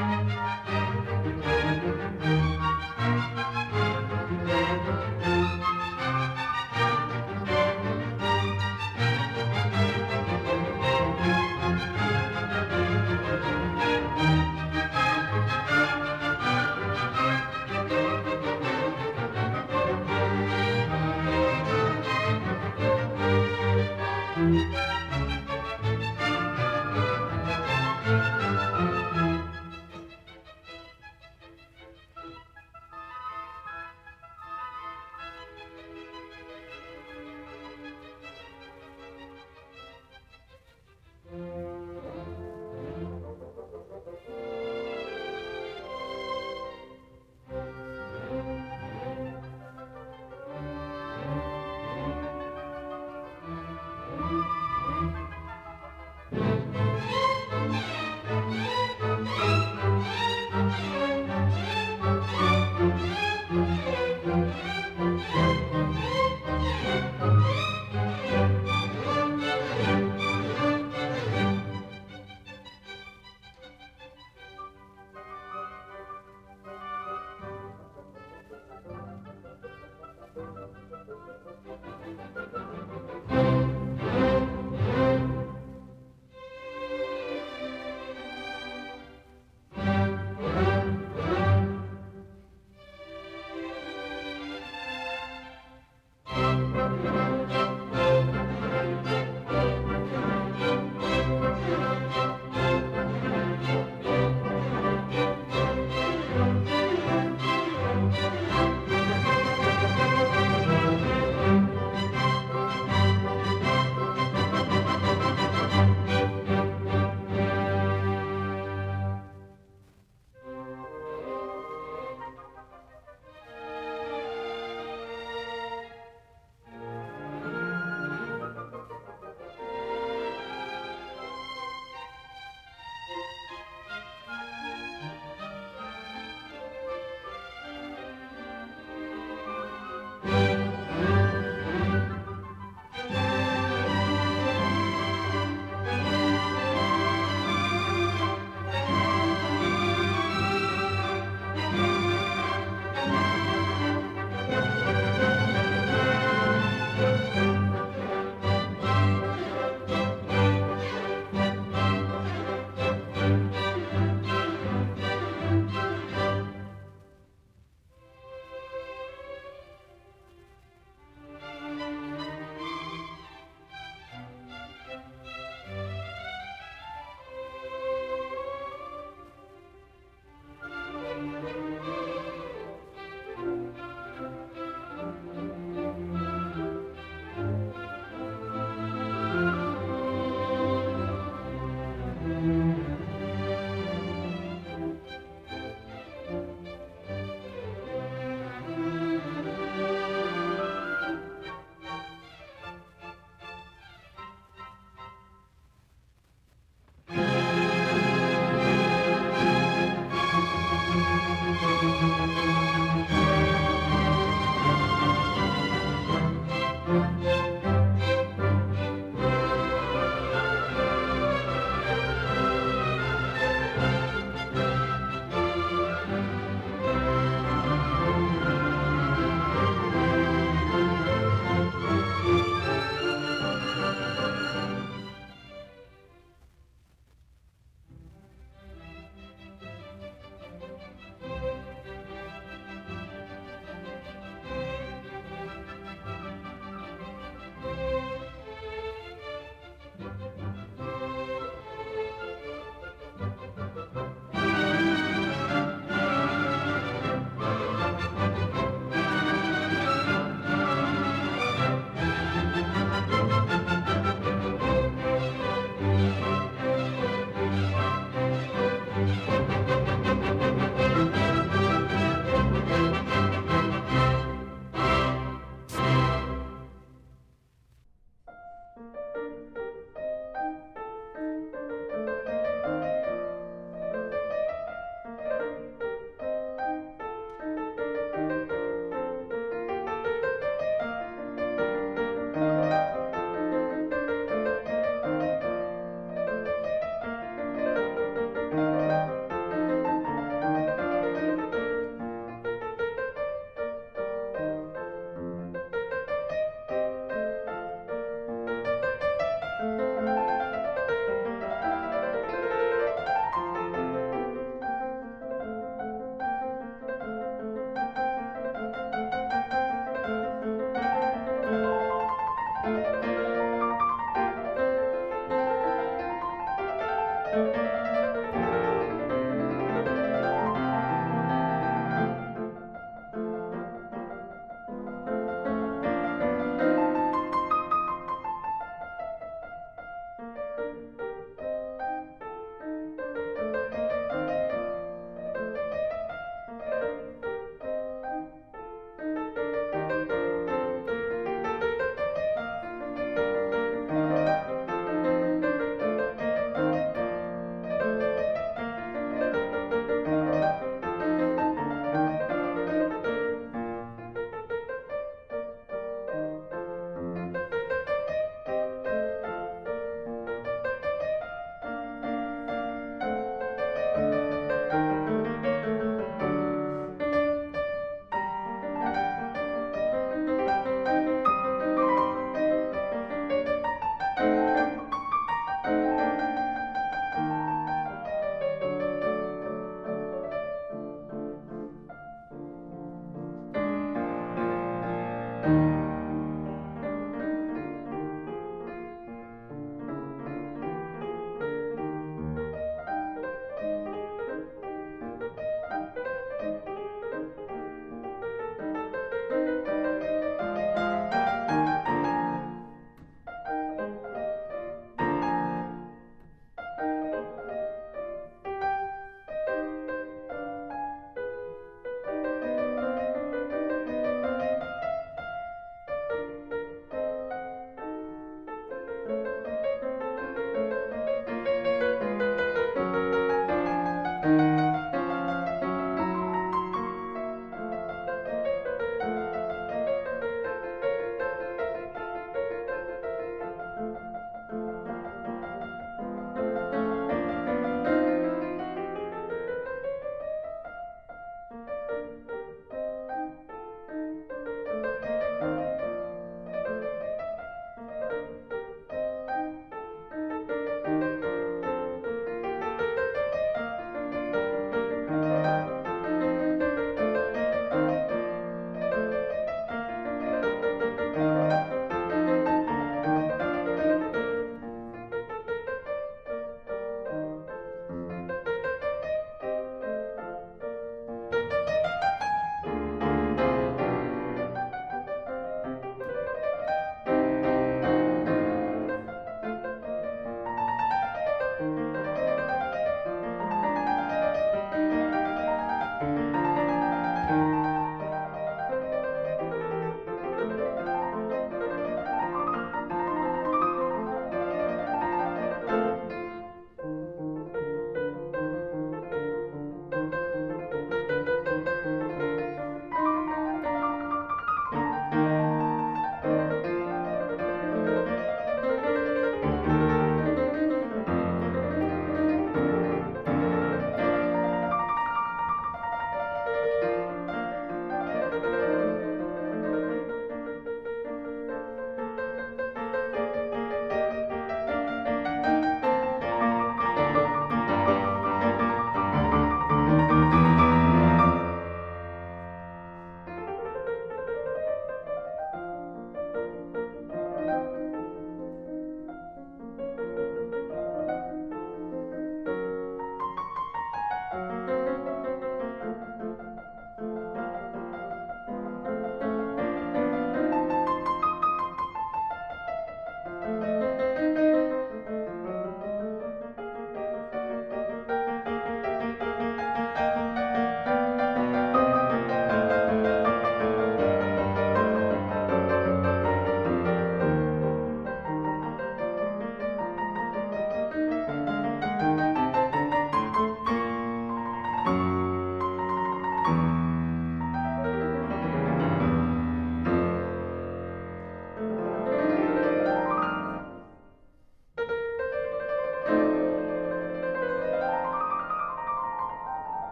you